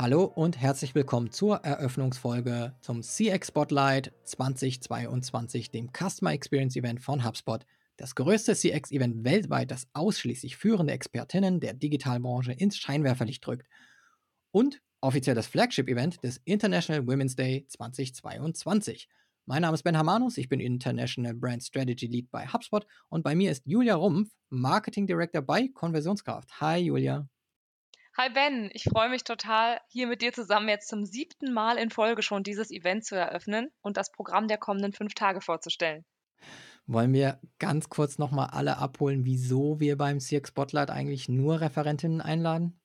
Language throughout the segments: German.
Hallo und herzlich willkommen zur Eröffnungsfolge zum CX Spotlight 2022, dem Customer Experience Event von HubSpot. Das größte CX-Event weltweit, das ausschließlich führende Expertinnen der Digitalbranche ins Scheinwerferlicht drückt. Und offiziell das Flagship-Event des International Women's Day 2022. Mein Name ist Ben Hamanus, ich bin International Brand Strategy Lead bei HubSpot und bei mir ist Julia Rumpf, Marketing Director bei Konversionskraft. Hi Julia. Hi Ben, ich freue mich total, hier mit dir zusammen jetzt zum siebten Mal in Folge schon dieses Event zu eröffnen und das Programm der kommenden fünf Tage vorzustellen. Wollen wir ganz kurz nochmal alle abholen, wieso wir beim CX Spotlight eigentlich nur Referentinnen einladen?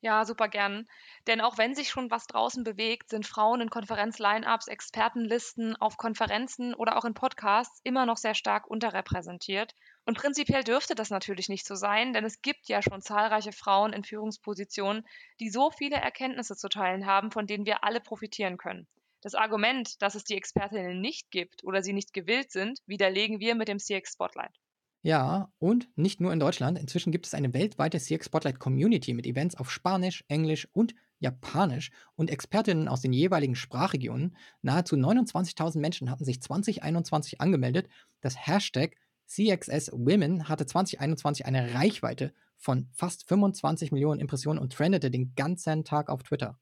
Ja, super gern. Denn auch wenn sich schon was draußen bewegt, sind Frauen in Konferenz-Line-Ups, Expertenlisten, auf Konferenzen oder auch in Podcasts immer noch sehr stark unterrepräsentiert. Und prinzipiell dürfte das natürlich nicht so sein, denn es gibt ja schon zahlreiche Frauen in Führungspositionen, die so viele Erkenntnisse zu teilen haben, von denen wir alle profitieren können. Das Argument, dass es die Expertinnen nicht gibt oder sie nicht gewillt sind, widerlegen wir mit dem CX Spotlight. Ja, und nicht nur in Deutschland. Inzwischen gibt es eine weltweite CX Spotlight Community mit Events auf Spanisch, Englisch und Japanisch und Expertinnen aus den jeweiligen Sprachregionen. Nahezu 29.000 Menschen hatten sich 2021 angemeldet. Das Hashtag CXS Women hatte 2021 eine Reichweite von fast 25 Millionen Impressionen und trendete den ganzen Tag auf Twitter.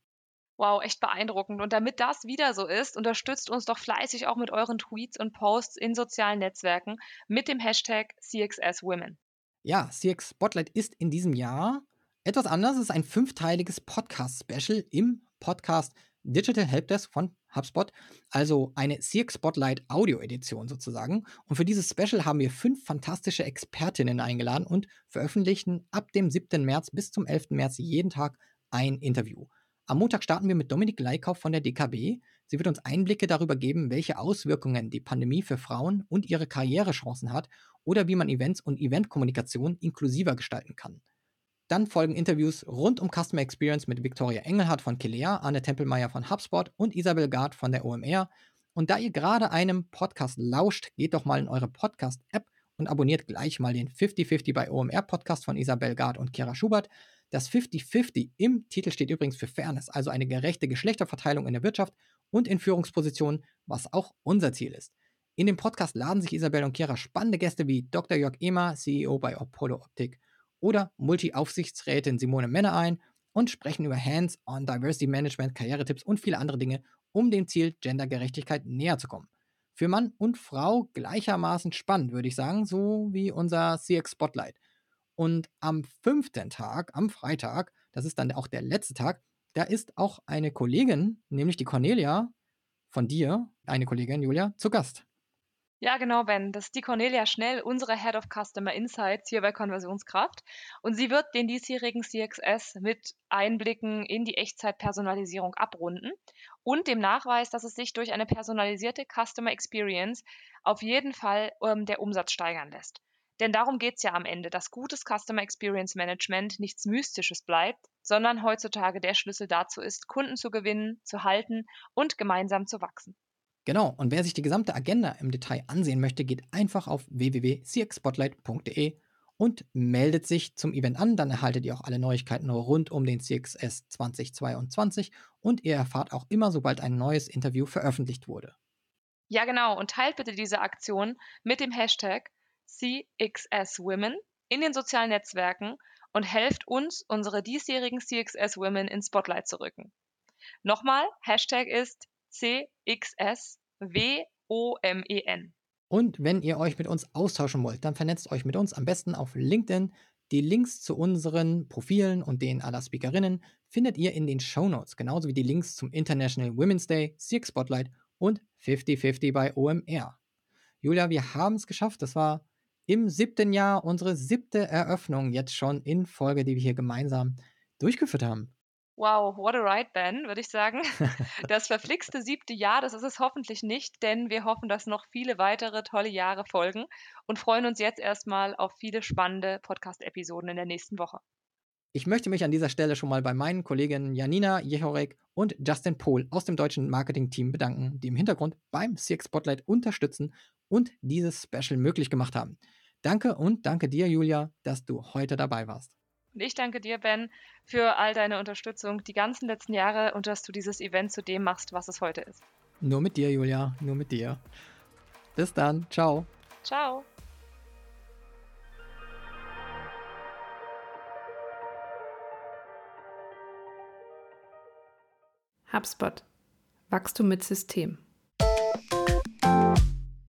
Wow, echt beeindruckend. Und damit das wieder so ist, unterstützt uns doch fleißig auch mit euren Tweets und Posts in sozialen Netzwerken mit dem Hashtag CXSWomen. Ja, CX Spotlight ist in diesem Jahr etwas anders. Es ist ein fünfteiliges Podcast-Special im Podcast Digital Helpdesk von HubSpot, also eine CX Spotlight Audio-Edition sozusagen. Und für dieses Special haben wir fünf fantastische Expertinnen eingeladen und veröffentlichen ab dem 7. März bis zum 11. März jeden Tag ein Interview. Am Montag starten wir mit Dominik Leikauf von der DKB. Sie wird uns Einblicke darüber geben, welche Auswirkungen die Pandemie für Frauen und ihre Karrierechancen hat oder wie man Events und Eventkommunikation inklusiver gestalten kann. Dann folgen Interviews rund um Customer Experience mit Victoria Engelhardt von Kilea, Anne Tempelmeier von HubSpot und Isabel Gard von der OMR. Und da ihr gerade einem Podcast lauscht, geht doch mal in eure Podcast-App und abonniert gleich mal den 50-50 bei OMR Podcast von Isabel Gard und Kira Schubert. Das 50-50 im Titel steht übrigens für Fairness, also eine gerechte Geschlechterverteilung in der Wirtschaft und in Führungspositionen, was auch unser Ziel ist. In dem Podcast laden sich Isabel und Kira spannende Gäste wie Dr. Jörg Ehmer, CEO bei Apollo Optik, oder Multi-Aufsichtsrätin Simone Männer ein und sprechen über Hands-on Diversity Management, Karrieretipps und viele andere Dinge, um dem Ziel Gendergerechtigkeit näher zu kommen. Für Mann und Frau gleichermaßen spannend, würde ich sagen, so wie unser CX Spotlight. Und am fünften Tag, am Freitag, das ist dann auch der letzte Tag, da ist auch eine Kollegin, nämlich die Cornelia von dir, eine Kollegin, Julia, zu Gast. Ja, genau, Ben. Das ist die Cornelia Schnell, unsere Head of Customer Insights hier bei Konversionskraft. Und sie wird den diesjährigen CXS mit Einblicken in die Echtzeitpersonalisierung abrunden und dem Nachweis, dass es sich durch eine personalisierte Customer Experience auf jeden Fall ähm, der Umsatz steigern lässt. Denn darum geht es ja am Ende, dass gutes Customer Experience Management nichts Mystisches bleibt, sondern heutzutage der Schlüssel dazu ist, Kunden zu gewinnen, zu halten und gemeinsam zu wachsen. Genau, und wer sich die gesamte Agenda im Detail ansehen möchte, geht einfach auf www.cxspotlight.de und meldet sich zum Event an. Dann erhaltet ihr auch alle Neuigkeiten rund um den CXS 2022 und ihr erfahrt auch immer, sobald ein neues Interview veröffentlicht wurde. Ja, genau, und teilt bitte diese Aktion mit dem Hashtag CXS Women in den sozialen Netzwerken und helft uns, unsere diesjährigen CXS Women ins Spotlight zu rücken. Nochmal, Hashtag ist CXSWOMEN. Und wenn ihr euch mit uns austauschen wollt, dann vernetzt euch mit uns am besten auf LinkedIn. Die Links zu unseren Profilen und den aller Speakerinnen findet ihr in den Show Notes, genauso wie die Links zum International Women's Day, CX Spotlight und 50-50 bei OMR. Julia, wir haben es geschafft. Das war im siebten Jahr unsere siebte Eröffnung jetzt schon in Folge, die wir hier gemeinsam durchgeführt haben. Wow, what a ride, Ben, würde ich sagen. Das verflixte siebte Jahr, das ist es hoffentlich nicht, denn wir hoffen, dass noch viele weitere tolle Jahre folgen und freuen uns jetzt erstmal auf viele spannende Podcast-Episoden in der nächsten Woche. Ich möchte mich an dieser Stelle schon mal bei meinen Kolleginnen Janina Jechorek und Justin Pohl aus dem deutschen Marketing-Team bedanken, die im Hintergrund beim CX Spotlight unterstützen und dieses Special möglich gemacht haben. Danke und danke dir, Julia, dass du heute dabei warst. Und ich danke dir, Ben, für all deine Unterstützung die ganzen letzten Jahre und dass du dieses Event zu dem machst, was es heute ist. Nur mit dir, Julia, nur mit dir. Bis dann, ciao. Ciao. HubSpot. Wachstum mit System.